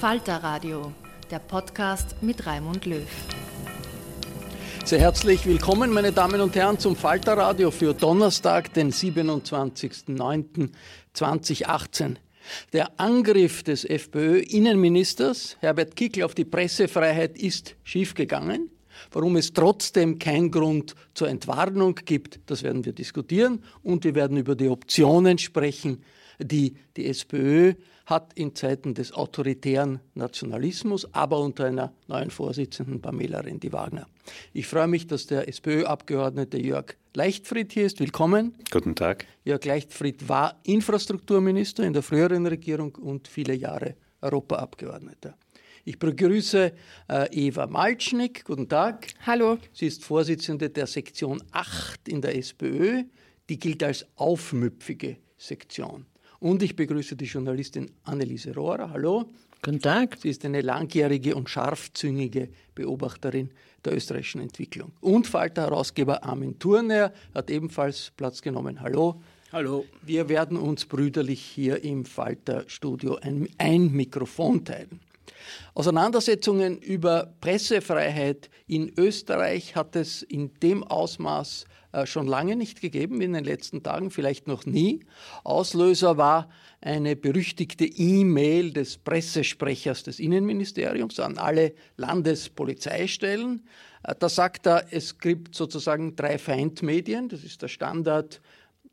Falter Radio, der Podcast mit Raimund Löw. Sehr herzlich willkommen, meine Damen und Herren, zum Falterradio für Donnerstag, den 27.09.2018. Der Angriff des FPÖ-Innenministers Herbert Kickl auf die Pressefreiheit ist schiefgegangen. Warum es trotzdem keinen Grund zur Entwarnung gibt, das werden wir diskutieren und wir werden über die Optionen sprechen, die die SPÖ hat in Zeiten des autoritären Nationalismus, aber unter einer neuen Vorsitzenden Pamela Rendi-Wagner. Ich freue mich, dass der SPÖ-Abgeordnete Jörg Leichtfried hier ist. Willkommen. Guten Tag. Jörg Leichtfried war Infrastrukturminister in der früheren Regierung und viele Jahre Europaabgeordneter. Ich begrüße äh, Eva Malcznik. Guten Tag. Hallo. Sie ist Vorsitzende der Sektion 8 in der SPÖ. Die gilt als aufmüpfige Sektion. Und ich begrüße die Journalistin Anneliese Rohrer. Hallo. Guten Tag. Sie ist eine langjährige und scharfzüngige Beobachterin der österreichischen Entwicklung. Und Falter-Herausgeber Armin Thurner hat ebenfalls Platz genommen. Hallo. Hallo. Wir werden uns brüderlich hier im Falter-Studio ein, ein Mikrofon teilen. Auseinandersetzungen über Pressefreiheit in Österreich hat es in dem Ausmaß äh, schon lange nicht gegeben, in den letzten Tagen vielleicht noch nie. Auslöser war eine berüchtigte E-Mail des Pressesprechers des Innenministeriums an alle Landespolizeistellen. Äh, da sagt er, es gibt sozusagen drei Feindmedien, das ist der Standard,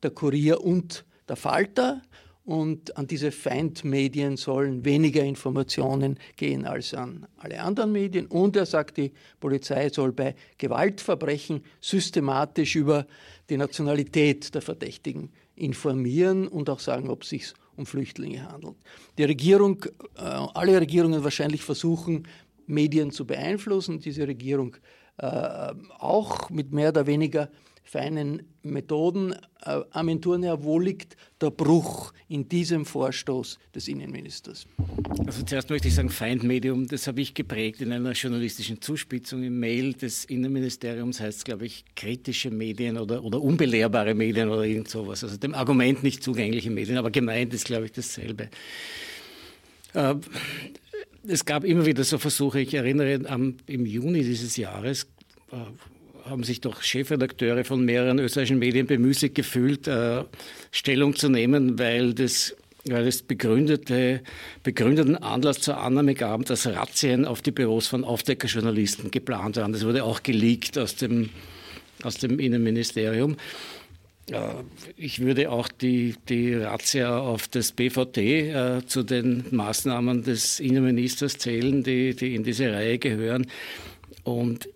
der Kurier und der Falter und an diese Feindmedien sollen weniger Informationen gehen als an alle anderen Medien. Und er sagt, die Polizei soll bei Gewaltverbrechen systematisch über die Nationalität der Verdächtigen informieren und auch sagen, ob es sich um Flüchtlinge handelt. Die Regierung, äh, alle Regierungen wahrscheinlich versuchen, Medien zu beeinflussen. Diese Regierung äh, auch mit mehr oder weniger feinen Methoden. Äh, Amenturnher, wo liegt der Bruch in diesem Vorstoß des Innenministers? Also zuerst möchte ich sagen, Feindmedium, das habe ich geprägt in einer journalistischen Zuspitzung. Im Mail des Innenministeriums heißt es, glaube ich, kritische Medien oder, oder unbelehrbare Medien oder irgend sowas. Also dem Argument nicht zugängliche Medien, aber gemeint ist, glaube ich, dasselbe. Äh, es gab immer wieder so Versuche, ich erinnere am, im Juni dieses Jahres, äh, haben sich doch Chefredakteure von mehreren österreichischen Medien bemüßigt gefühlt, äh, Stellung zu nehmen, weil das weil es begründete, begründeten Anlass zur Annahme gab, dass Razzien auf die Büros von Aufdeckerjournalisten geplant waren. Das wurde auch geleakt aus dem, aus dem Innenministerium. Äh, ich würde auch die, die Razzia auf das BVT äh, zu den Maßnahmen des Innenministers zählen, die, die in diese Reihe gehören. Und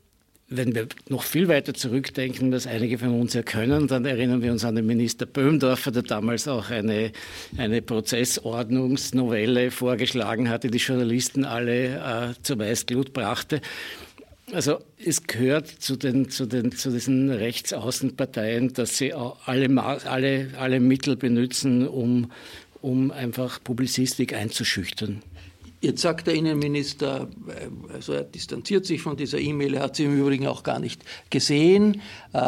wenn wir noch viel weiter zurückdenken, was einige von uns ja können, dann erinnern wir uns an den Minister Böhmdorfer, der damals auch eine, eine Prozessordnungsnovelle vorgeschlagen hatte, die Journalisten alle äh, zur Weißglut brachte. Also es gehört zu, den, zu, den, zu diesen Rechtsaußenparteien, dass sie alle, alle, alle Mittel benutzen, um, um einfach Publizistik einzuschüchtern. Jetzt sagt der Innenminister, äh, also er distanziert sich von dieser E-Mail, er hat sie im Übrigen auch gar nicht gesehen, äh,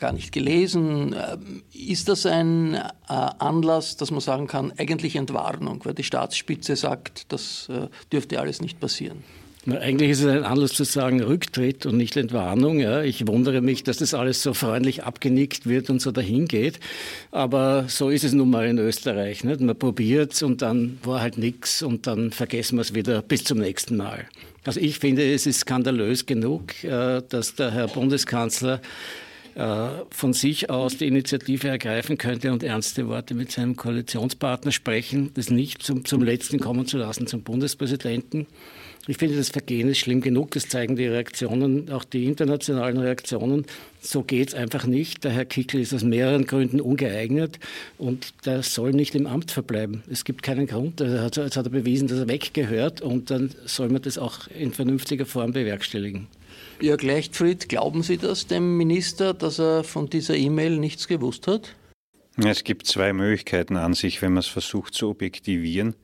gar nicht gelesen. Äh, ist das ein äh, Anlass, dass man sagen kann, eigentlich Entwarnung, weil die Staatsspitze sagt, das äh, dürfte alles nicht passieren? Eigentlich ist es ein Anlass zu sagen Rücktritt und nicht Entwarnung. Ja. Ich wundere mich, dass das alles so freundlich abgenickt wird und so dahin geht. Aber so ist es nun mal in Österreich. Nicht? Man probiert und dann war halt nichts und dann vergessen wir es wieder bis zum nächsten Mal. Also ich finde, es ist skandalös genug, äh, dass der Herr Bundeskanzler äh, von sich aus die Initiative ergreifen könnte und ernste Worte mit seinem Koalitionspartner sprechen, das nicht zum, zum Letzten kommen zu lassen, zum Bundespräsidenten. Ich finde, das Vergehen ist schlimm genug. Das zeigen die Reaktionen, auch die internationalen Reaktionen. So geht es einfach nicht. Der Herr Kickel ist aus mehreren Gründen ungeeignet und der soll nicht im Amt verbleiben. Es gibt keinen Grund. Jetzt hat er bewiesen, dass er weggehört und dann soll man das auch in vernünftiger Form bewerkstelligen. Jörg Leichtfried, glauben Sie das dem Minister, dass er von dieser E-Mail nichts gewusst hat? Es gibt zwei Möglichkeiten an sich, wenn man es versucht zu objektivieren.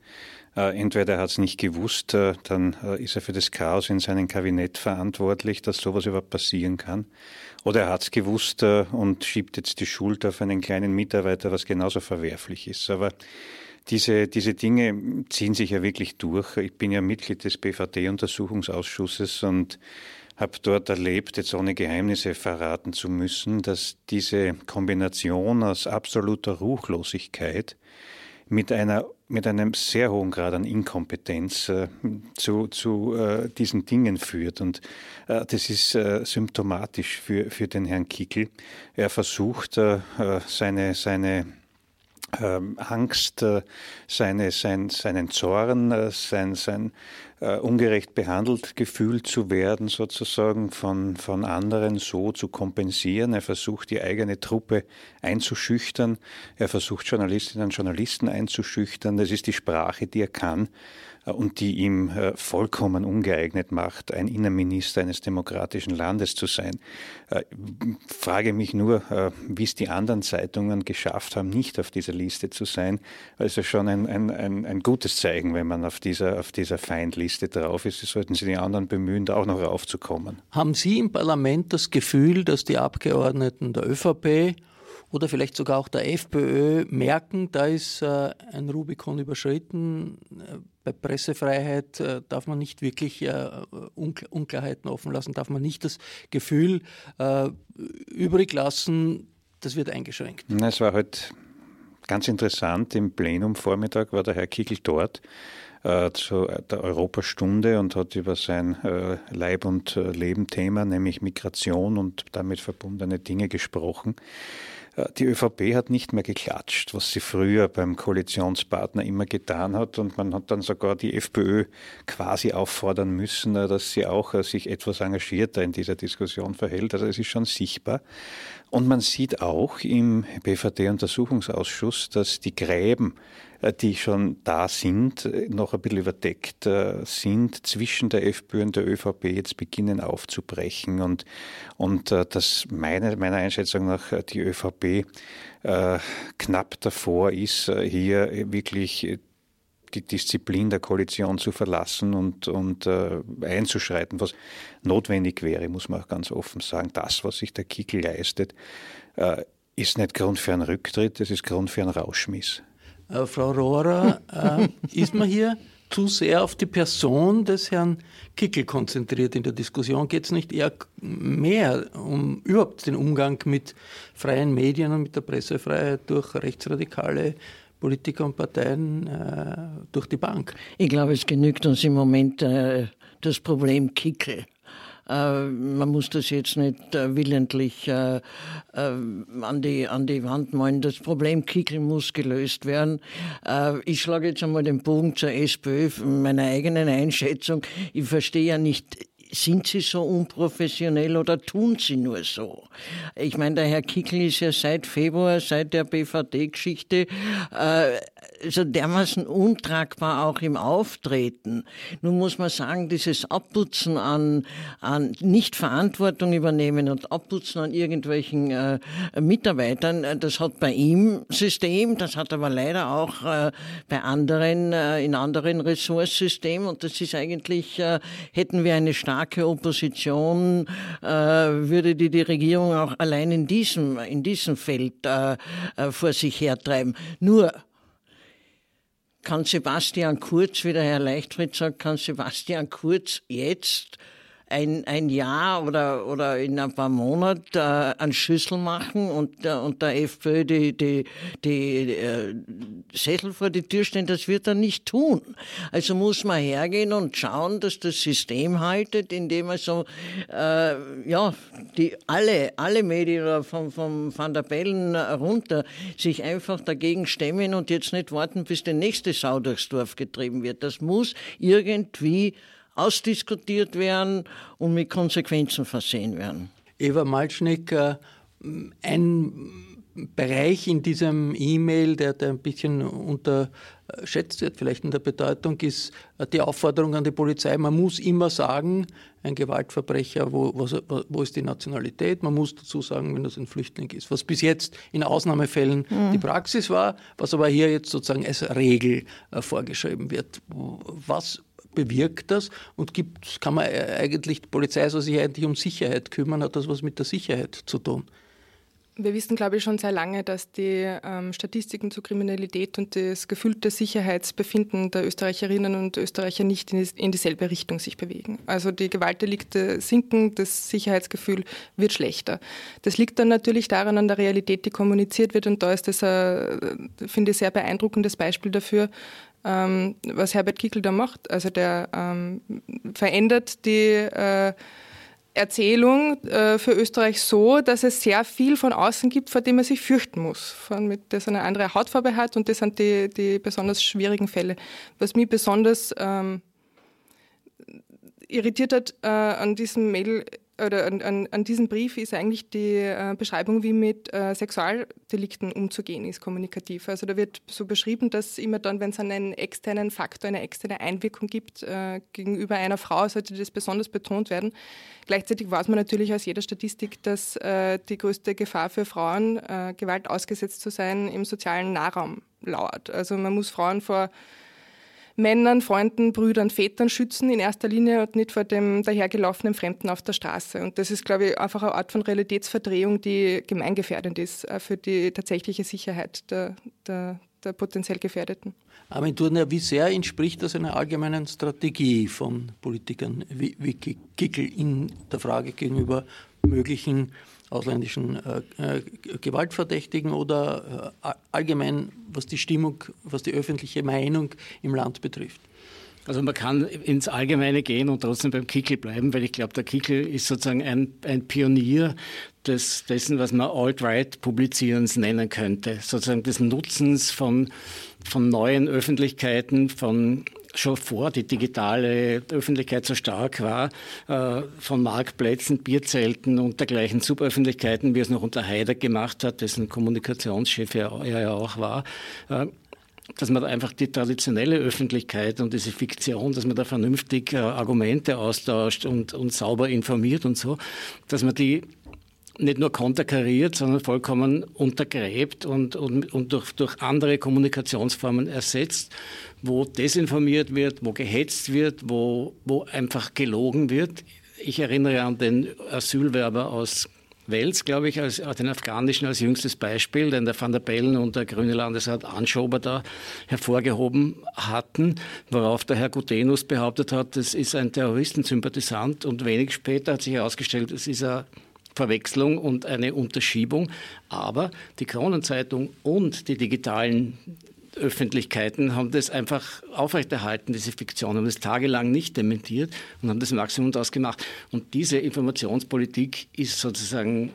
Äh, entweder er hat es nicht gewusst, äh, dann äh, ist er für das Chaos in seinem Kabinett verantwortlich, dass sowas überhaupt passieren kann. Oder er hat es gewusst und schiebt jetzt die Schuld auf einen kleinen Mitarbeiter, was genauso verwerflich ist. Aber diese, diese Dinge ziehen sich ja wirklich durch. Ich bin ja Mitglied des BVD-Untersuchungsausschusses und habe dort erlebt, jetzt ohne Geheimnisse verraten zu müssen, dass diese Kombination aus absoluter Ruchlosigkeit mit einer mit einem sehr hohen Grad an Inkompetenz äh, zu, zu äh, diesen Dingen führt. Und äh, das ist äh, symptomatisch für, für den Herrn Kickel. Er versucht, äh, äh, seine, seine ähm, Angst, seine, sein, seinen Zorn, sein, sein äh, ungerecht behandelt gefühlt zu werden, sozusagen von, von anderen so zu kompensieren. Er versucht, die eigene Truppe einzuschüchtern. Er versucht, Journalistinnen und Journalisten einzuschüchtern. Das ist die Sprache, die er kann. Äh, und die ihm äh, vollkommen ungeeignet macht, ein Innenminister eines demokratischen Landes zu sein. Ich äh, frage mich nur, wie es die anderen Zeitungen geschafft haben, nicht auf dieser Liste zu sein. Also schon ein, ein, ein, ein gutes Zeichen, wenn man auf dieser, auf dieser Feindliste drauf ist. Sollten Sie die anderen bemühen, da auch noch raufzukommen. Haben Sie im Parlament das Gefühl, dass die Abgeordneten der ÖVP oder vielleicht sogar auch der FPÖ merken, da ist äh, ein Rubikon überschritten. Äh, bei Pressefreiheit äh, darf man nicht wirklich äh, Unklar Unklarheiten offen lassen, darf man nicht das Gefühl äh, übrig lassen, das wird eingeschränkt. Es war heute ganz interessant. Im Plenum Vormittag war der Herr Kickel dort äh, zu der Europastunde und hat über sein Leib- und äh, Leben-Thema, nämlich Migration und damit verbundene Dinge gesprochen. Die ÖVP hat nicht mehr geklatscht, was sie früher beim Koalitionspartner immer getan hat. Und man hat dann sogar die FPÖ quasi auffordern müssen, äh, dass sie auch äh, sich etwas engagierter in dieser Diskussion verhält. Also es ist schon sichtbar. Und man sieht auch im BVD-Untersuchungsausschuss, dass die Gräben äh, die schon da sind, äh, noch ein bisschen überdeckt äh, sind, zwischen der FPÖ und der ÖVP jetzt beginnen aufzubrechen und, und dass meine, meiner Einschätzung nach die ÖVP knapp davor ist, hier wirklich die Disziplin der Koalition zu verlassen und, und äh, einzuschreiten, was notwendig wäre, muss man auch ganz offen sagen. Das, was sich der Kickel leistet, äh, ist nicht Grund für einen Rücktritt, das ist Grund für einen Rauschmiss. Äh, Frau Rohrer, äh, ist man hier zu sehr auf die Person des Herrn Kickel konzentriert in der Diskussion? Geht es nicht eher mehr um überhaupt den Umgang mit freien Medien und mit der Pressefreiheit durch rechtsradikale Politiker und Parteien äh, durch die Bank? Ich glaube, es genügt uns im Moment äh, das Problem Kickel. Äh, man muss das jetzt nicht äh, willentlich äh, an, die, an die Wand malen. Das Problem Kickel muss gelöst werden. ich schlage jetzt einmal den Bogen zur SPÖ, meiner eigenen Einschätzung. Ich verstehe ja nicht sind sie so unprofessionell oder tun sie nur so? Ich meine, der Herr Kickel ist ja seit Februar, seit der BVD-Geschichte, äh, so dermaßen untragbar auch im Auftreten. Nun muss man sagen, dieses Abputzen an, an nicht Verantwortung übernehmen und Abputzen an irgendwelchen äh, Mitarbeitern, äh, das hat bei ihm System, das hat aber leider auch äh, bei anderen, äh, in anderen Ressorts System und das ist eigentlich, äh, hätten wir eine starke Opposition, äh, würde die die Regierung auch allein in diesem, in diesem Feld vor sich hertreiben. Nur kann Sebastian Kurz, wie der Herr Leichtfried sagt, kann Sebastian Kurz jetzt ein, ein Jahr oder, oder in ein paar Monaten äh, einen Schüssel machen und, äh, und der FPÖ die, die, die äh, Sessel vor die Tür stellen, das wird er nicht tun. Also muss man hergehen und schauen, dass das System haltet, indem man so, äh, ja, die alle, alle Medien vom, vom Van der Bellen runter sich einfach dagegen stemmen und jetzt nicht warten, bis der nächste Sau durchs Dorf getrieben wird. Das muss irgendwie ausdiskutiert werden und mit Konsequenzen versehen werden. Eva Malcznik, äh, ein Bereich in diesem E-Mail, der, der ein bisschen unterschätzt wird, vielleicht in der Bedeutung, ist die Aufforderung an die Polizei. Man muss immer sagen, ein Gewaltverbrecher, wo, wo, wo ist die Nationalität? Man muss dazu sagen, wenn das ein Flüchtling ist. Was bis jetzt in Ausnahmefällen mhm. die Praxis war, was aber hier jetzt sozusagen als Regel äh, vorgeschrieben wird. Was bewirkt das und gibt, kann man eigentlich, die Polizei soll sich eigentlich um Sicherheit kümmern, hat das was mit der Sicherheit zu tun? Wir wissen, glaube ich, schon sehr lange, dass die ähm, Statistiken zur Kriminalität und das gefühlte Sicherheitsbefinden der Österreicherinnen und Österreicher nicht in, in dieselbe Richtung sich bewegen. Also die Gewaltdelikte sinken, das Sicherheitsgefühl wird schlechter. Das liegt dann natürlich daran an der Realität, die kommuniziert wird und da ist das, ein, finde ich, sehr beeindruckendes Beispiel dafür, ähm, was Herbert Kickel da macht. Also der ähm, verändert die äh, Erzählung äh, für Österreich so, dass es sehr viel von außen gibt, vor dem man sich fürchten muss, von, mit, das eine andere Hautfarbe hat und das sind die, die besonders schwierigen Fälle. Was mich besonders ähm, irritiert hat äh, an diesem Mail oder an, an, an, diesem Brief ist eigentlich die äh, Beschreibung, wie mit äh, Sexualdelikten umzugehen ist, kommunikativ. Also da wird so beschrieben, dass immer dann, wenn es einen externen Faktor, eine externe Einwirkung gibt äh, gegenüber einer Frau, sollte das besonders betont werden. Gleichzeitig weiß man natürlich aus jeder Statistik, dass äh, die größte Gefahr für Frauen, äh, Gewalt ausgesetzt zu sein, im sozialen Nahraum lauert. Also man muss Frauen vor Männern, Freunden, Brüdern, Vätern schützen in erster Linie und nicht vor dem dahergelaufenen Fremden auf der Straße. Und das ist, glaube ich, einfach eine Art von Realitätsverdrehung, die gemeingefährdend ist äh, für die tatsächliche Sicherheit der, der, der potenziell Gefährdeten. Armin Thurner, wie sehr entspricht das einer allgemeinen Strategie von Politikern wie, wie Kickel in der Frage gegenüber möglichen ausländischen äh, äh, Gewaltverdächtigen oder äh, allgemein, was die Stimmung, was die öffentliche Meinung im Land betrifft? Also man kann ins Allgemeine gehen und trotzdem beim Kickel bleiben, weil ich glaube, der Kickel ist sozusagen ein, ein Pionier des, dessen, was man Alt-Right-Publizierens nennen könnte. Sozusagen des Nutzens von, von neuen Öffentlichkeiten, von schon vor die digitale Öffentlichkeit so stark war, äh, von Marktplätzen, Bierzelten und dergleichen Suböffentlichkeiten, wie es noch unter Haider gemacht hat, dessen Kommunikationschef er, ja auch war, äh, dass man einfach die traditionelle Öffentlichkeit und diese Fiktion, dass man da vernünftig äh, Argumente austauscht und, und sauber informiert und so, dass man die nicht nur konterkariert, sondern vollkommen untergräbt und, und, und durch, durch andere Kommunikationsformen ersetzt, wo desinformiert wird, wo gehetzt wird, wo, wo einfach gelogen wird. Ich erinnere an den Asylwerber aus Wels, glaube ich, als, den afghanischen als jüngstes Beispiel, den der Van der Bellen und der grüne Landesrat Anschober da hervorgehoben hatten, worauf der Herr Gutenus behauptet hat, das ist ein Terroristensympathisant und wenig später hat sich herausgestellt, es ist ein Verwechslung und eine Unterschiebung. Aber die Kronenzeitung und die digitalen Öffentlichkeiten haben das einfach aufrechterhalten, diese Fiktion, haben das tagelang nicht dementiert und haben das Maximum daraus gemacht. Und diese Informationspolitik ist sozusagen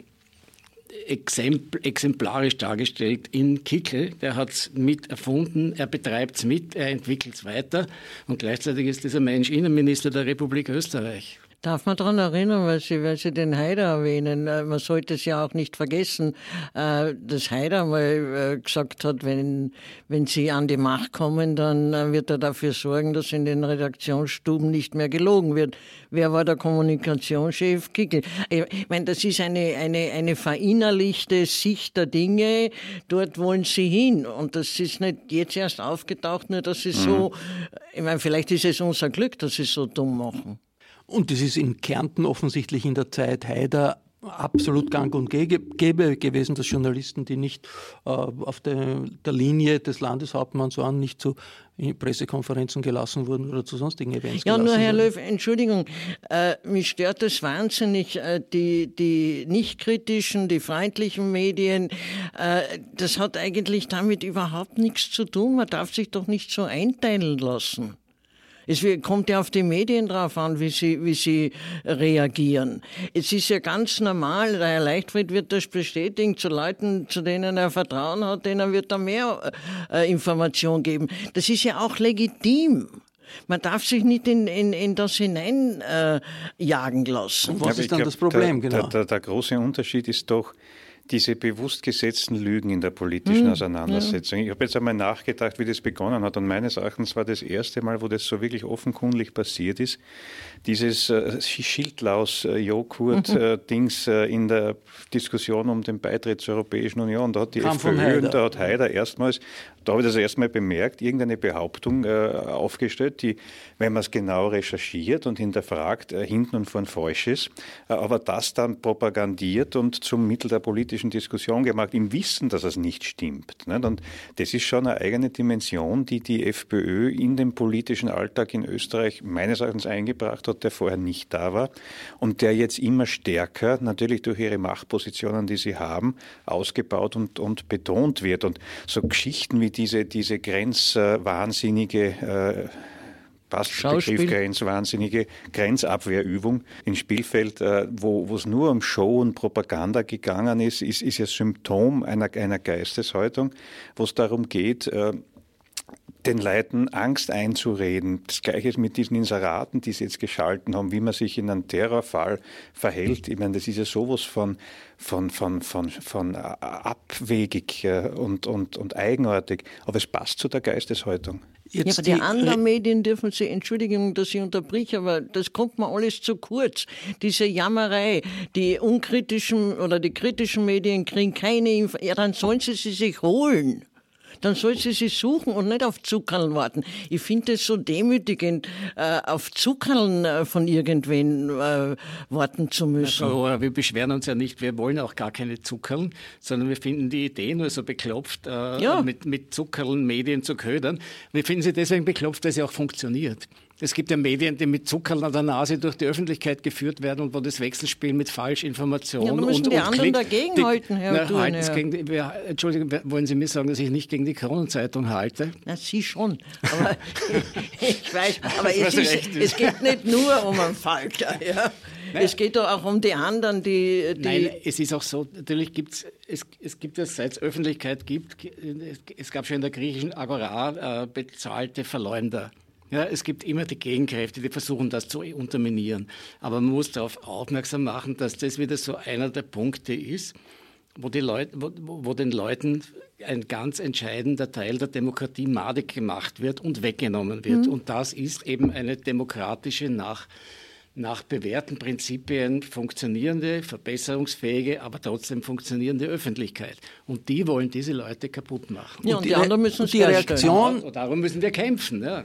exemplarisch dargestellt in Kickel. Der hat es mit erfunden, er betreibt es mit, er entwickelt es weiter und gleichzeitig ist dieser Mensch Innenminister der Republik Österreich. Darf man daran erinnern, weil Sie, weil Sie den Haider erwähnen, äh, man sollte es ja auch nicht vergessen, äh, dass Haider mal äh, gesagt hat, wenn, wenn Sie an die Macht kommen, dann wird er dafür sorgen, dass in den Redaktionsstuben nicht mehr gelogen wird. Wer war der Kommunikationschef? Kickel. Ich meine, das ist eine, eine, eine verinnerlichte Sicht der Dinge. Dort wollen Sie hin. Und das ist nicht jetzt erst aufgetaucht, nur dass Sie mhm. so, ich meine, vielleicht ist es unser Glück, dass Sie so dumm machen. Und das ist in Kärnten offensichtlich in der Zeit Haider absolut gang und gäbe gewesen, dass Journalisten, die nicht äh, auf der, der, Linie des Landeshauptmanns waren, nicht zu Pressekonferenzen gelassen wurden oder zu sonstigen Events Ja, nur Herr wurden. Löw, Entschuldigung, äh, mich stört das wahnsinnig, äh, die, die nicht kritischen, die feindlichen Medien, äh, das hat eigentlich damit überhaupt nichts zu tun. Man darf sich doch nicht so einteilen lassen. Es kommt ja auf die Medien drauf an, wie sie, wie sie reagieren. Es ist ja ganz normal, der Herr Leichtfried wird das bestätigen, zu Leuten, zu denen er Vertrauen hat, denen wird er mehr äh, Information geben. Das ist ja auch legitim. Man darf sich nicht in, in, in das hineinjagen äh, lassen. Und was ist dann glaub, das Problem? Der, genau? der, der, der große Unterschied ist doch, diese bewusst gesetzten Lügen in der politischen mhm. Auseinandersetzung. Ich habe jetzt einmal nachgedacht, wie das begonnen hat. Und meines Erachtens war das erste Mal, wo das so wirklich offenkundig passiert ist, dieses äh, Schildlaus-Joghurt-Dings äh, äh, in der Diskussion um den Beitritt zur Europäischen Union. Da hat die Kam FPÖ und da hat Haider erstmals da habe ich das erstmal bemerkt, irgendeine Behauptung äh, aufgestellt, die, wenn man es genau recherchiert und hinterfragt, äh, hinten und vorn falsch ist, äh, aber das dann propagandiert und zum Mittel der politischen Diskussion gemacht, im Wissen, dass es nicht stimmt. Nicht? Und das ist schon eine eigene Dimension, die die FPÖ in den politischen Alltag in Österreich meines Erachtens eingebracht hat, der vorher nicht da war und der jetzt immer stärker, natürlich durch ihre Machtpositionen, die sie haben, ausgebaut und, und betont wird. Und so Geschichten wie diese, diese grenzwahnsinnige äh, passt Begriff grenzwahnsinnige Grenzabwehrübung in Spielfeld, äh, wo es nur um Show und Propaganda gegangen ist, ist, ist ja Symptom einer, einer Geisteshaltung, wo es darum geht, äh, den Leuten Angst einzureden. Das Gleiche ist mit diesen Inseraten, die sie jetzt geschalten haben, wie man sich in einem Terrorfall verhält. Ich meine, das ist ja sowas von, von, von, von, von abwegig äh, und, und, und eigenartig. Aber es passt zu der Geisteshaltung. Jetzt ja, aber die, die anderen Medien dürfen Sie, Entschuldigung, dass ich unterbreche, aber das kommt mir alles zu kurz. Diese Jammerei, die unkritischen oder die kritischen Medien kriegen keine Info, ja, dann sollen sie sie sich holen dann soll sie sich suchen und nicht auf Zuckerln warten. Ich finde es so demütigend, äh, auf Zuckerln äh, von irgendwen äh, warten zu müssen. Also, wir beschweren uns ja nicht, wir wollen auch gar keine Zuckerln, sondern wir finden die Idee nur so beklopft, äh, ja. mit, mit Zuckerln Medien zu ködern. Wir finden sie deswegen beklopft, weil sie auch funktioniert. Es gibt ja Medien, die mit Zuckerl an der Nase durch die Öffentlichkeit geführt werden und wo das Wechselspiel mit Falschinformationen ja, und, die und anderen dagegenhalten, Herr na, Thun, ja. gegen die, Entschuldigung, wollen Sie mir sagen, dass ich nicht gegen die Kronenzeitung halte? Na, Sie schon. Aber ich weiß, aber es, ist, es, geht nicht nur um einen Falter. Ja. Nein. Es geht doch auch um die anderen, die, die Nein, es ist auch so, natürlich gibt es, es gibt es, seit es Öffentlichkeit gibt, es gab schon in der griechischen Agora äh, bezahlte Verleumder. Ja, es gibt immer die Gegenkräfte, die versuchen, das zu unterminieren. Aber man muss darauf aufmerksam machen, dass das wieder so einer der Punkte ist, wo, die Leute, wo, wo den Leuten ein ganz entscheidender Teil der Demokratie madig gemacht wird und weggenommen wird. Mhm. Und das ist eben eine demokratische, nach, nach bewährten Prinzipien funktionierende, verbesserungsfähige, aber trotzdem funktionierende Öffentlichkeit. Und die wollen diese Leute kaputt machen. Ja, und, und die, die anderen müssen die Reaktion. Darum müssen wir kämpfen. Ja.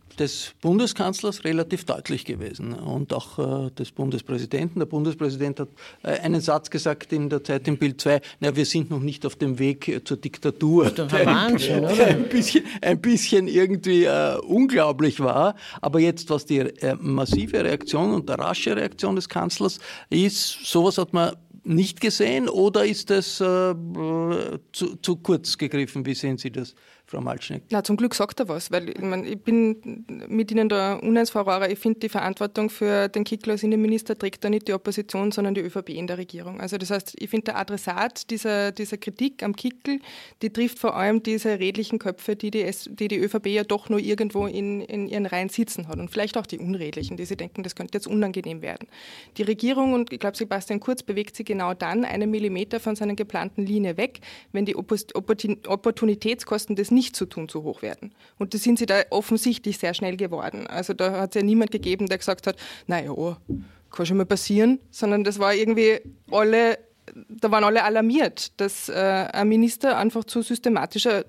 des Bundeskanzlers relativ deutlich gewesen und auch äh, des Bundespräsidenten. Der Bundespräsident hat äh, einen Satz gesagt in der Zeit im Bild 2, na, wir sind noch nicht auf dem Weg äh, zur Diktatur. Das ist doch Wahnsinn, oder? Ein bisschen, ein bisschen irgendwie äh, unglaublich war. Aber jetzt, was die äh, massive Reaktion und der rasche Reaktion des Kanzlers ist, sowas hat man nicht gesehen oder ist das äh, zu, zu kurz gegriffen? Wie sehen Sie das? Frau Malschneck? Na, zum Glück sagt er was, weil ich, mein, ich bin mit Ihnen da uneins, Frau Rohrer. Ich finde, die Verantwortung für den Kickl als Innenminister trägt da nicht die Opposition, sondern die ÖVP in der Regierung. Also das heißt, ich finde, der Adressat dieser, dieser Kritik am Kickl, die trifft vor allem diese redlichen Köpfe, die die, die, die ÖVP ja doch nur irgendwo in, in ihren Reihen sitzen hat und vielleicht auch die Unredlichen, die sie denken, das könnte jetzt unangenehm werden. Die Regierung, und ich glaube, Sebastian Kurz bewegt sich genau dann einen Millimeter von seiner geplanten Linie weg, wenn die Opportunitätskosten des nicht nicht zu tun, zu hoch werden. Und das sind sie da offensichtlich sehr schnell geworden. Also da hat es ja niemand gegeben, der gesagt hat, naja, oh, kann schon mal passieren, sondern das war irgendwie alle, da waren alle alarmiert, dass äh, ein Minister einfach zu systematischer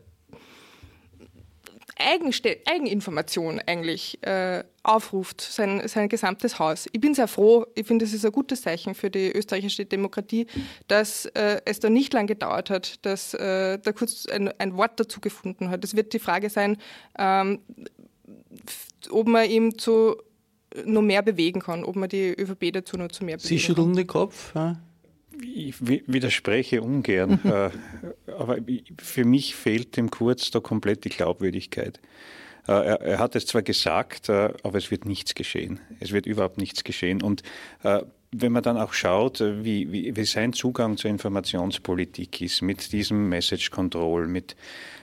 Eigenste Eigeninformation eigentlich äh, aufruft, sein, sein gesamtes Haus. Ich bin sehr froh, ich finde, es ist ein gutes Zeichen für die österreichische Demokratie, dass äh, es da nicht lange gedauert hat, dass äh, da kurz ein, ein, Wort dazu gefunden hat. Es wird die Frage sein, ähm, ob man ihm zu noch mehr bewegen kann, ob man die ÖVP dazu noch zu mehr bewegen Sie schütteln den Kopf. Ja? Ich widerspreche ungern, äh, aber für mich fehlt dem Kurz da komplett die Glaubwürdigkeit. Äh, er, er, hat es zwar gesagt, äh, aber es wird nichts geschehen. Es wird überhaupt nichts geschehen. Und wenn man dann auch schaut, wie, wie, wie sein Zugang zur Informationspolitik ist, mit diesem Message Control, mit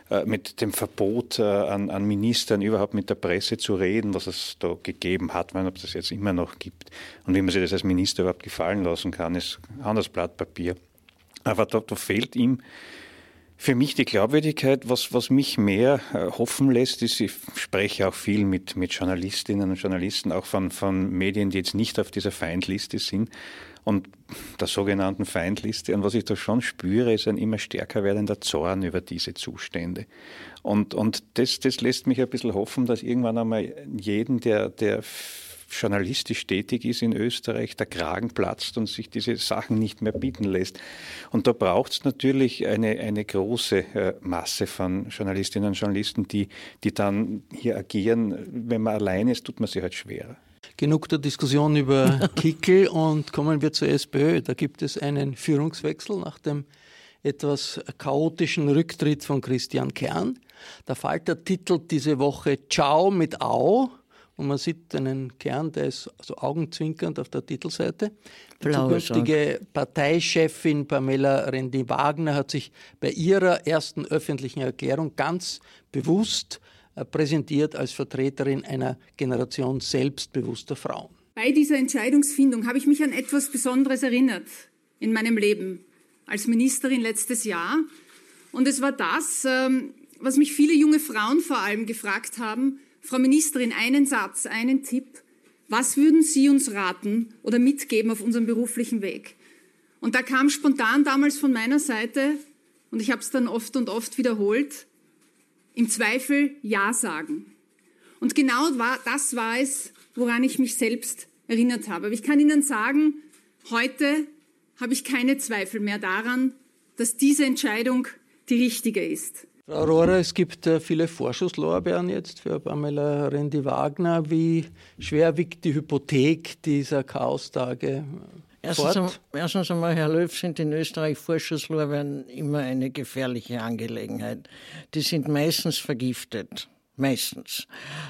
äh, mit dem Verbot äh, an, an, Ministern überhaupt mit der Presse zu reden, was es da gegeben hat, wenn ob das jetzt immer noch gibt und wie man sich das als Minister überhaupt gefallen lassen kann, ist ein anderes Blatt Papier. Aber da, da fehlt ihm für mich die Glaubwürdigkeit, was, was mich mehr äh, hoffen lässt, ist, ich spreche auch viel mit, mit Journalistinnen und Journalisten, auch von, von Medien, die jetzt nicht auf dieser Feindliste sind und der sogenannten Feindliste. Und was ich da schon spüre, ist ein immer stärker werdender Zorn über diese Zustände. Und, und das, das lässt mich ein bisschen hoffen, dass irgendwann einmal jeden, der, der journalistisch tätig ist in Österreich, der Kragen platzt und sich diese Sachen nicht mehr bieten lässt. Und da braucht es natürlich eine, eine große äh, Masse von Journalistinnen und Journalisten, die, die dann hier agieren. Wenn man allein ist, tut man sich halt schwerer. Genug der Diskussion über Kickel und kommen wir zur SPÖ. Da gibt es einen Führungswechsel nach dem etwas chaotischen Rücktritt von Christian Kern. Der Falter titelt diese Woche Ciao mit Au und man sieht einen Kern, der ist also augenzwinkernd auf der Titelseite. Die zukünftige Parteichefin Pamela Rendi-Wagner hat sich bei ihrer ersten öffentlichen Erklärung ganz bewusst äh, präsentiert als Vertreterin einer Generation selbstbewusster Frauen. Bei dieser Entscheidungsfindung habe ich mich an etwas Besonderes erinnert in meinem Leben als Ministerin letztes Jahr. Und es war das, ähm, was mich viele junge Frauen vor allem gefragt haben, Frau Ministerin, einen Satz, einen Tipp. Was würden Sie uns raten oder mitgeben auf unserem beruflichen Weg? Und da kam spontan damals von meiner Seite, und ich habe es dann oft und oft wiederholt, im Zweifel Ja sagen. Und genau das war es, woran ich mich selbst erinnert habe. Aber ich kann Ihnen sagen, heute habe ich keine Zweifel mehr daran, dass diese Entscheidung die richtige ist. Frau Rohrer, es gibt äh, viele Vorschusslorbeeren jetzt für Pamela Rendi-Wagner. Wie schwer wiegt die Hypothek dieser Chaostage? Erstens, erstens einmal, Herr Löw, sind in Österreich Vorschusslorbeeren immer eine gefährliche Angelegenheit. Die sind meistens vergiftet meistens.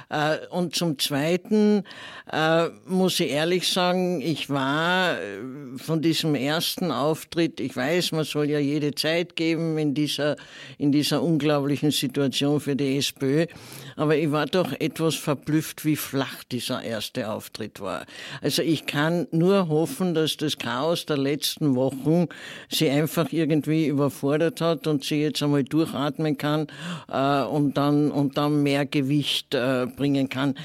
Äh, und zum Zweiten äh, muss ich ehrlich sagen, ich war äh, von diesem ersten Auftritt, ich weiß, man soll ja jede Zeit geben in dieser, in dieser unglaublichen Situation für die SPÖ, aber ich war doch etwas verblüfft, wie flach dieser erste Auftritt war. Also ich kann nur hoffen, dass das Chaos der letzten Wochen sie einfach irgendwie überfordert hat und sie jetzt einmal durchatmen kann und dann, und dann mehr mehr Gewicht äh, bringen kann.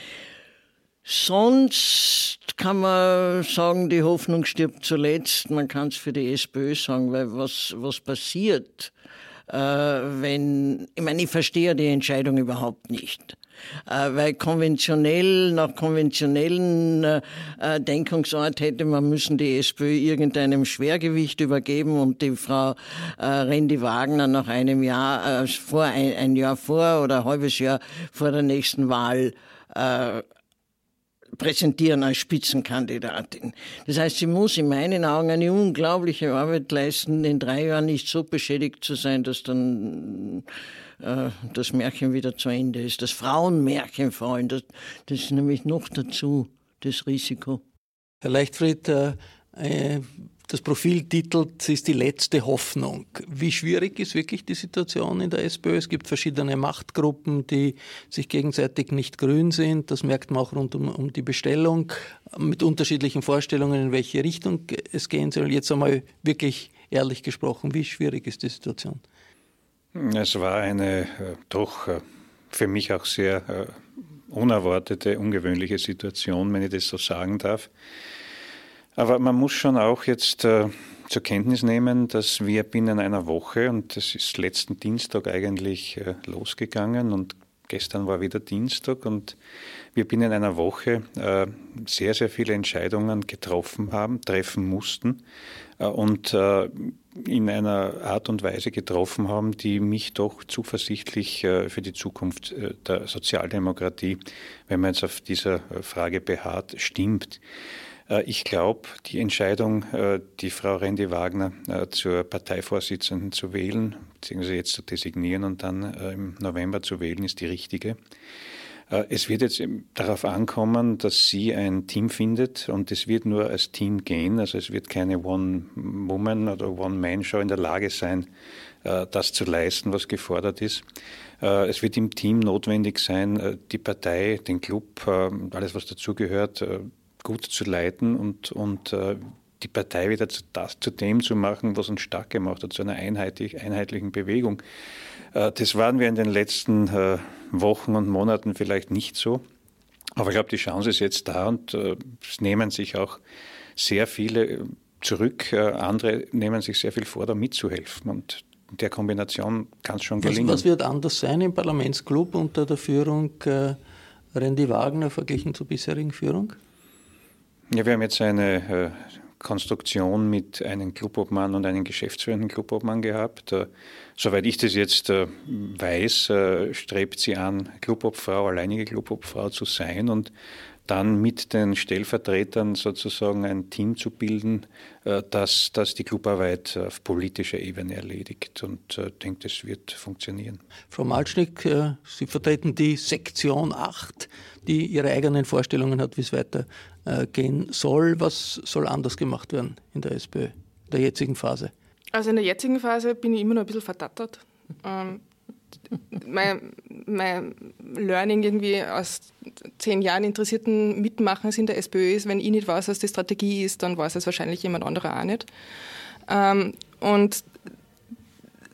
Sonst kann man sagen, die Hoffnung stirbt zuletzt. Man kann es für die SPÖ sagen, weil was, was passiert, äh, wenn, ich meine, ich verstehe die Entscheidung überhaupt nicht. Äh, weil konventionell, nach konventionellen äh, äh, Denkungsart hätte man müssen die SPÖ irgendeinem Schwergewicht übergeben und die Frau äh, Rendi Wagner nach einem Jahr, vor ein, ein, Jahr vor oder ein halbes Jahr vor der nächsten Wahl äh, präsentieren als Spitzenkandidatin. Das heißt, sie muss in meinen Augen eine unglaubliche Arbeit leisten, in drei Jahren nicht so beschädigt zu sein, dass dann äh, das Märchen wieder zu Ende ist. Das Frauenmärchen vor allem, das, das ist nämlich noch dazu das Risiko. Herr Leichtfried, äh, äh das Profil titelt, es ist die letzte Hoffnung. Wie schwierig ist wirklich die Situation in der SPÖ? Es gibt verschiedene Machtgruppen, die sich gegenseitig nicht grün sind. Das merkt man auch rund um, um die Bestellung mit unterschiedlichen Vorstellungen, in welche Richtung es gehen soll. Jetzt einmal wirklich ehrlich gesprochen, wie schwierig ist die Situation? Es war eine äh, doch äh, für mich auch sehr äh, unerwartete, ungewöhnliche Situation, wenn ich das so sagen darf. Aber man muss schon auch jetzt äh, zur Kenntnis nehmen, dass wir binnen einer Woche, und das ist letzten Dienstag eigentlich äh, losgegangen und gestern war wieder Dienstag und wir binnen einer Woche äh, sehr, sehr viele Entscheidungen getroffen haben, treffen mussten äh, und äh, in einer Art und Weise getroffen haben, die mich doch zuversichtlich äh, für die Zukunft der Sozialdemokratie, wenn man jetzt auf dieser Frage beharrt, stimmt. Äh, ich glaube, die Entscheidung, äh, die Frau Rendi Wagner äh, zur Parteivorsitzenden zu wählen, beziehungsweise jetzt zu designieren und dann im November zu wählen, ist die richtige. Es wird jetzt darauf ankommen, dass sie ein Team findet und es wird nur als Team gehen. Also es wird keine One-Woman- oder One-Man-Show in der Lage sein, das zu leisten, was gefordert ist. Es wird im Team notwendig sein, die Partei, den Club, alles was dazugehört, gut zu leiten und, und äh, die Partei wieder zu, das, zu dem zu machen, was uns stark gemacht hat, zu einer einheitlich, einheitlichen Bewegung. Äh, das waren wir in den letzten äh, Wochen und Monaten vielleicht nicht so. Aber ich glaube, die Chance ist jetzt da und äh, es nehmen sich auch sehr viele äh, zurück. Äh, andere nehmen sich sehr viel vor, da mitzuhelfen. Und der Kombination kann es schon gelingen. Was, was, wird anders sein im Parlamentsclub unter der Führung Randy Wagner verglichen zur bisherigen Führung? Ja, wir haben jetzt eine äh, Konstruktion mit einem Clubobmann und einem geschäftsführenden Clubobmann gehabt. Äh, soweit ich das jetzt äh, weiß, strebt sie an, Clubobfrau, alleinige Clubobfrau zu sein und dann mit den Stellvertretern sozusagen ein Team zu bilden, das, das die Clubarbeit auf politischer Ebene erledigt. Und ich denke, das wird funktionieren. Frau Malschnick, Sie vertreten die Sektion 8, die ihre eigenen Vorstellungen hat, wie es weitergehen soll. Was soll anders gemacht werden in der SPÖ, in der jetzigen Phase? Also in der jetzigen Phase bin ich immer noch ein bisschen verdattert. Ähm, mein, mein Learning irgendwie aus zehn Jahren interessierten Mitmachens in der SPÖ ist, wenn ich nicht weiß, was die Strategie ist, dann weiß es wahrscheinlich jemand anderer auch nicht. Ähm, und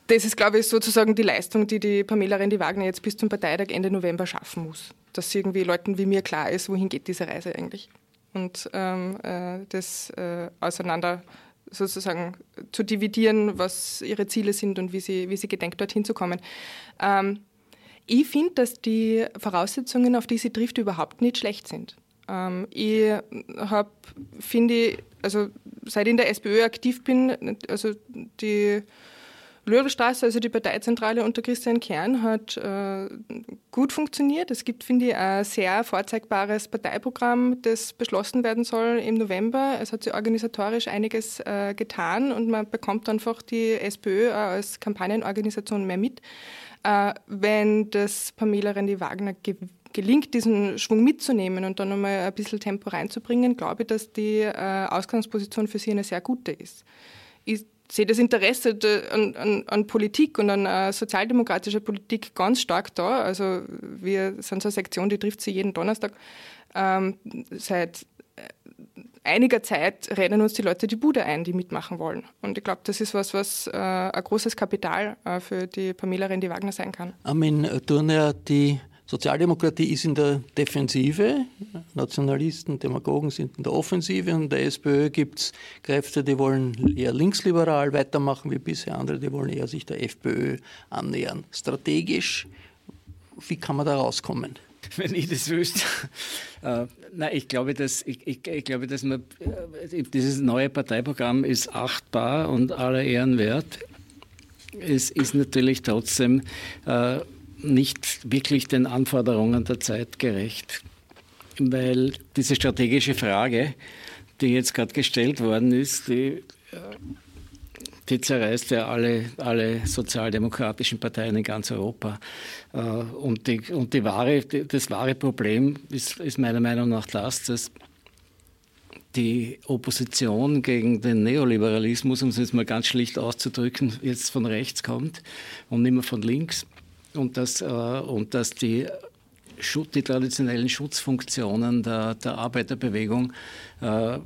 das ist, glaube ich, sozusagen die Leistung, die die Pamela Rendi-Wagner jetzt bis zum Parteitag Ende November schaffen muss. Dass irgendwie Leuten wie mir klar ist, wohin geht diese Reise eigentlich. Und ähm, äh, das äh, auseinander sozusagen zu dividieren, was ihre Ziele sind und wie sie, wie sie gedenkt, dorthin zu kommen. Ähm, ich finde, dass die Voraussetzungen, auf die sie trifft, überhaupt nicht schlecht sind. Ähm, ich habe, finde, also seit ich in der SPÖ aktiv bin, also die Löhrstraße, also die Parteizentrale unter Christian Kern, hat äh, gut funktioniert. Es gibt, finde ich, ein sehr vorzeigbares Parteiprogramm, das beschlossen werden soll im November. Es hat sich organisatorisch einiges äh, getan und man bekommt einfach die SPÖ äh, als Kampagnenorganisation mehr mit. Äh, wenn das Pamela Rendi-Wagner gelingt, diesen Schwung mitzunehmen und dann nochmal ein bisschen Tempo reinzubringen, glaube ich, dass die äh, Ausgangsposition für sie eine sehr gute ist. Ich sehe das Interesse an, an, an, Politik und an uh, sozialdemokratischer Politik ganz stark da. Also wir sind so eine Sektion, die trifft sich jeden Donnerstag. Ähm, seit äh, einiger Zeit rennen uns die Leute die Bude ein, die mitmachen wollen. Und ich glaube, das ist was, was äh, ein großes Kapital äh, für die Pamela Rendi-Wagner sein kann. Armin Turner, die Sozialdemokratie ist in der Defensive, Nationalisten, Demagogen sind in der Offensive und in der SPÖ gibt es Kräfte, die wollen eher linksliberal weitermachen wie bisher, andere, die wollen eher sich der FPÖ annähern. Strategisch, wie kann man da rauskommen? Wenn ich das wüsste. Äh, nein, ich glaube, dass, ich, ich, ich, glaube, dass man, äh, dieses neue Parteiprogramm ist achtbar und aller Ehren wert. Es ist natürlich trotzdem äh, nicht wirklich den Anforderungen der Zeit gerecht. weil diese strategische Frage, die jetzt gerade gestellt worden ist, die, die zerreißt ja alle, alle sozialdemokratischen Parteien in ganz Europa. Äh, und, die, und die wahre, das wahre Problem ist, ist meiner Meinung nach das, dass die Opposition gegen den Neoliberalismus, um es jetzt mal ganz schlicht auszudrücken, jetzt von rechts kommt und nicht mehr von links. Und dass, äh, und dass die, die traditionellen Schutzfunktionen der, der Arbeiterbewegung äh,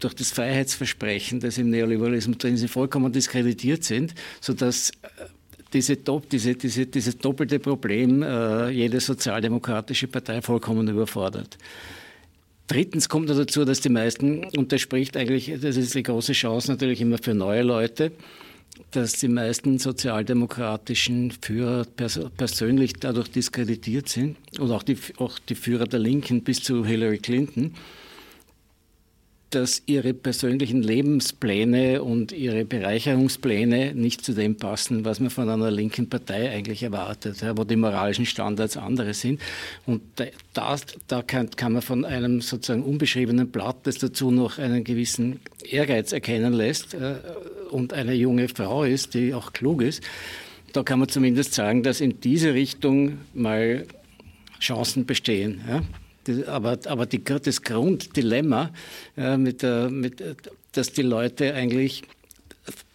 durch das Freiheitsversprechen, das im Neoliberalismus drin ist, vollkommen diskreditiert sind, sodass äh, diese, diese, diese, dieses doppelte Problem äh, jede sozialdemokratische Partei vollkommen überfordert. Drittens kommt dazu, dass die meisten, und das spricht eigentlich, das ist die große Chance natürlich immer für neue Leute, dass die meisten sozialdemokratischen Führer pers persönlich dadurch diskreditiert sind und auch die, auch die Führer der Linken bis zu Hillary Clinton dass ihre persönlichen Lebenspläne und ihre Bereicherungspläne nicht zu dem passen, was man von einer linken Partei eigentlich erwartet, wo die moralischen Standards andere sind. Und da, da kann, kann man von einem sozusagen unbeschriebenen Blatt, das dazu noch einen gewissen Ehrgeiz erkennen lässt äh, und eine junge Frau ist, die auch klug ist, da kann man zumindest sagen, dass in diese Richtung mal Chancen bestehen. Ja? Aber, aber die, das Grunddilemma, äh, mit mit, dass die Leute eigentlich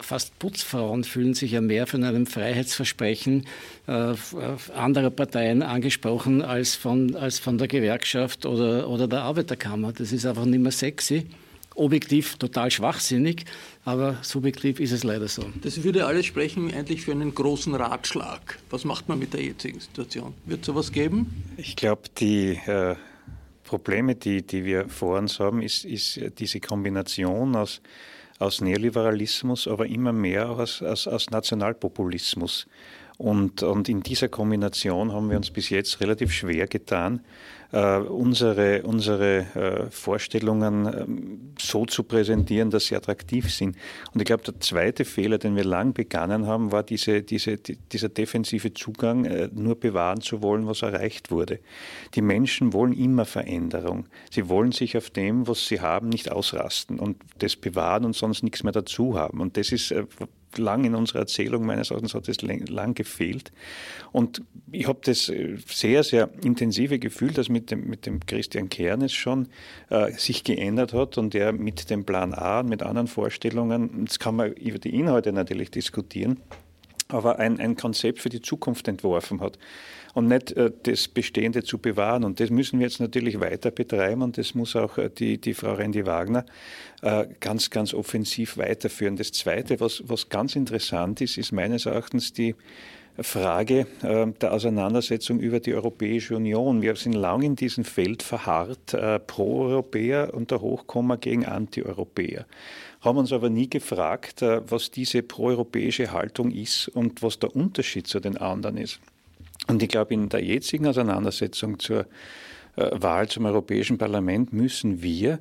fast Putzfrauen fühlen sich ja mehr von einem Freiheitsversprechen äh, anderer Parteien angesprochen als von, als von der Gewerkschaft oder, oder der Arbeiterkammer. Das ist einfach nicht mehr sexy. Objektiv total schwachsinnig, aber subjektiv ist es leider so. Das würde alles sprechen eigentlich für einen großen Ratschlag. Was macht man mit der jetzigen Situation? Wird es sowas geben? Ich glaube, die äh, Probleme, die, die wir vor uns haben, ist, ist diese Kombination aus, aus Neoliberalismus, aber immer mehr aus, aus, aus Nationalpopulismus. Und, und in dieser Kombination haben wir uns bis jetzt relativ schwer getan, äh, unsere, unsere äh, Vorstellungen äh, so zu präsentieren, dass sie attraktiv sind. Und ich glaube, der zweite Fehler, den wir lang begangen haben, war diese, diese, die, dieser defensive Zugang, äh, nur bewahren zu wollen, was erreicht wurde. Die Menschen wollen immer Veränderung. Sie wollen sich auf dem, was sie haben, nicht ausrasten und das bewahren und sonst nichts mehr dazu haben. Und das ist äh, lang in unserer Erzählung meines Erachtens hat es lang gefehlt. Und ich habe das äh, sehr, sehr intensive Gefühl, dass mit dem, mit dem Christian Kernes schon äh, sich geändert hat und er mit dem Plan A und mit anderen Vorstellungen, jetzt kann man über die Inhalte natürlich diskutieren, aber ein, ein Konzept für die Zukunft entworfen hat und nicht äh, das Bestehende zu bewahren. Und das müssen wir jetzt natürlich weiter betreiben und das muss auch äh, die, die Frau Rendi Wagner äh, ganz, ganz offensiv weiterführen. Das Zweite, was, was ganz interessant ist, ist meines Erachtens die Frage der Auseinandersetzung über die Europäische Union. Wir sind lang in diesem Feld verharrt, Pro-Europäer und der Hochkomma gegen Anti-Europäer haben uns aber nie gefragt, was diese proeuropäische Haltung ist und was der Unterschied zu den anderen ist. Und ich glaube, in der jetzigen Auseinandersetzung zur äh, Wahl zum Europäischen Parlament müssen wir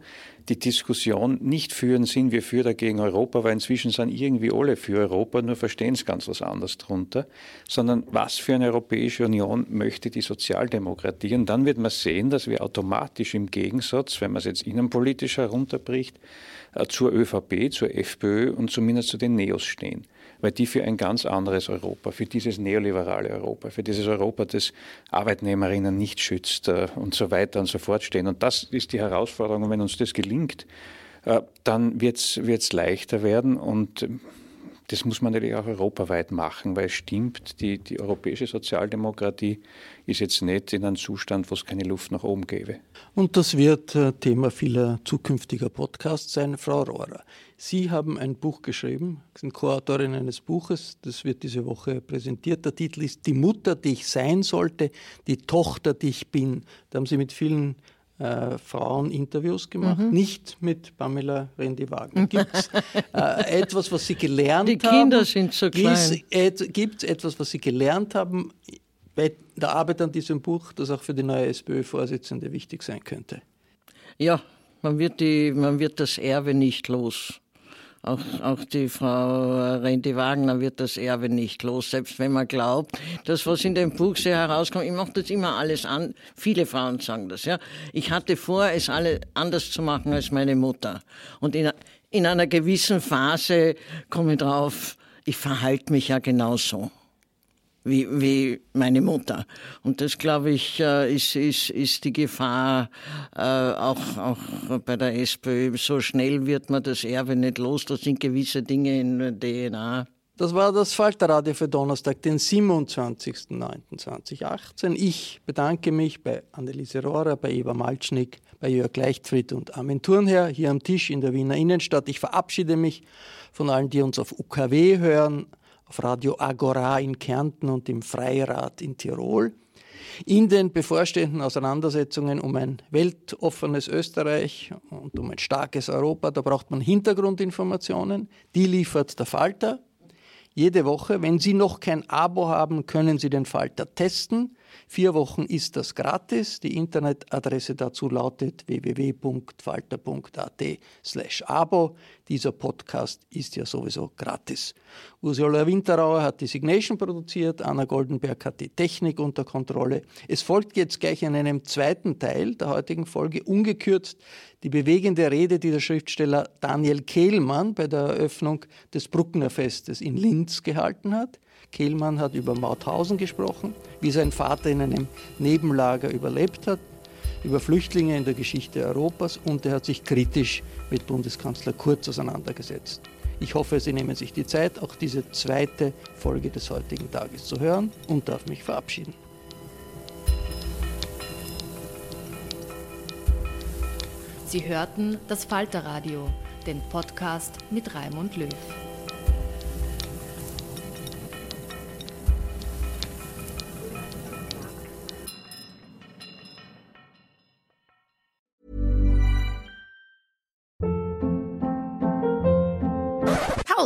die Diskussion nicht führen, sind wir für oder gegen Europa, weil inzwischen sind irgendwie alle für Europa, nur verstehen es ganz was anderes drunter, sondern was für eine Europäische Union möchte die Sozialdemokratie. Und dann wird man sehen, dass wir automatisch im Gegensatz, wenn man es jetzt innenpolitisch herunterbricht, äh, zur ÖVP, zur FPÖ und zumindest zu den Neos stehen weil die für ein ganz anderes Europa, für dieses neoliberale Europa, für dieses Europa, das Arbeitnehmerinnen nicht schützt äh, und so weiter und so fort stehen. Und das ist die Herausforderung. Und wenn uns das gelingt, äh, dann wird es leichter werden und das muss man natürlich auch europaweit machen, weil es stimmt, die, die europäische Sozialdemokratie ist jetzt nicht in einem Zustand, wo es keine Luft nach oben gäbe. Und das wird äh, Thema vieler zukünftiger Podcasts sein, Frau Rohrer. Sie haben ein Buch geschrieben, sind Co-Autorin eines Buches, das wird diese Woche präsentiert. Der Titel ist Die Mutter, die ich sein sollte, die Tochter, die ich bin. Da haben Sie mit vielen äh, Frauen Interviews gemacht, mhm. nicht mit Pamela Rendi-Wagner. Gibt es äh, etwas, was Sie gelernt haben? Die Kinder sind so klein. Gibt es etwas, was Sie gelernt haben bei der Arbeit an diesem Buch, das auch für die neue SPÖ-Vorsitzende wichtig sein könnte? Ja, man wird, die, man wird das Erbe nicht los. Auch, auch die Frau Rendi Wagner wird das Erbe nicht los, selbst wenn man glaubt, dass was in dem Buch sehr herauskommt. Ich mache das immer alles an. Viele Frauen sagen das, ja. Ich hatte vor, es alle anders zu machen als meine Mutter. Und in, in einer gewissen Phase komme ich drauf, ich verhalte mich ja genauso wie, wie meine Mutter. Und das, glaube ich, äh, ist, ist, ist die Gefahr äh, auch, auch bei der SPÖ. So schnell wird man das Erbe nicht los. Da sind gewisse Dinge in der DNA. Das war das Falterradio für Donnerstag, den 27.09.2018. Ich bedanke mich bei Anneliese Rohrer, bei Eva Malcznik, bei Jörg Leichtfried und Armin Thurnherr hier am Tisch in der Wiener Innenstadt. Ich verabschiede mich von allen, die uns auf UKW hören auf Radio Agora in Kärnten und im Freirat in Tirol. In den bevorstehenden Auseinandersetzungen um ein weltoffenes Österreich und um ein starkes Europa, da braucht man Hintergrundinformationen. Die liefert der Falter jede Woche. Wenn Sie noch kein Abo haben, können Sie den Falter testen. Vier Wochen ist das gratis. Die Internetadresse dazu lautet www.falter.at slash abo. Dieser Podcast ist ja sowieso gratis. Ursula Winterauer hat die Signation produziert, Anna Goldenberg hat die Technik unter Kontrolle. Es folgt jetzt gleich in einem zweiten Teil der heutigen Folge ungekürzt die bewegende Rede, die der Schriftsteller Daniel Kehlmann bei der Eröffnung des Bruckner Festes in Linz gehalten hat. Kehlmann hat über Mauthausen gesprochen, wie sein Vater in einem Nebenlager überlebt hat, über Flüchtlinge in der Geschichte Europas und er hat sich kritisch mit Bundeskanzler Kurz auseinandergesetzt. Ich hoffe, Sie nehmen sich die Zeit, auch diese zweite Folge des heutigen Tages zu hören und darf mich verabschieden. Sie hörten das Falterradio, den Podcast mit Raimund Löw.